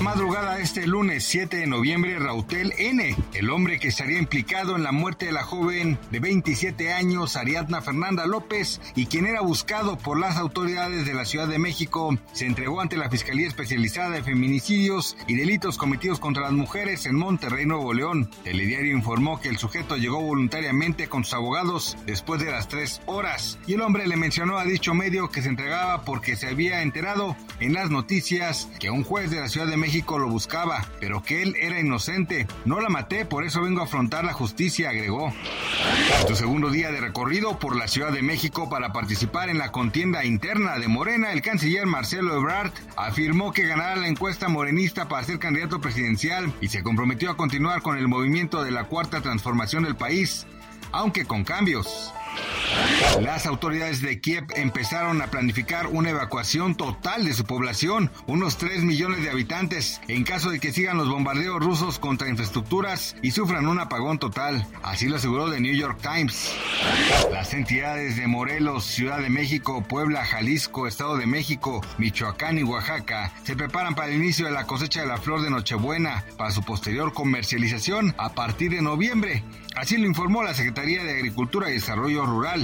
Madrugada este lunes 7 de noviembre, Rautel N., el hombre que estaría implicado en la muerte de la joven de 27 años, Ariadna Fernanda López, y quien era buscado por las autoridades de la Ciudad de México, se entregó ante la Fiscalía Especializada de Feminicidios y Delitos Cometidos contra las Mujeres en Monterrey, Nuevo León. Telediario informó que el sujeto llegó voluntariamente con sus abogados después de las tres horas, y el hombre le mencionó a dicho medio que se entregaba porque se había enterado en las noticias que un juez de la Ciudad de México lo buscaba, pero que él era inocente. No la maté, por eso vengo a afrontar la justicia, agregó. En su segundo día de recorrido por la Ciudad de México para participar en la contienda interna de Morena, el canciller Marcelo Ebrard afirmó que ganará la encuesta morenista para ser candidato presidencial y se comprometió a continuar con el movimiento de la cuarta transformación del país, aunque con cambios. Las autoridades de Kiev empezaron a planificar una evacuación total de su población, unos 3 millones de habitantes, en caso de que sigan los bombardeos rusos contra infraestructuras y sufran un apagón total. Así lo aseguró The New York Times. Las entidades de Morelos, Ciudad de México, Puebla, Jalisco, Estado de México, Michoacán y Oaxaca se preparan para el inicio de la cosecha de la flor de Nochebuena, para su posterior comercialización a partir de noviembre. Así lo informó la Secretaría de Agricultura y Desarrollo Rural.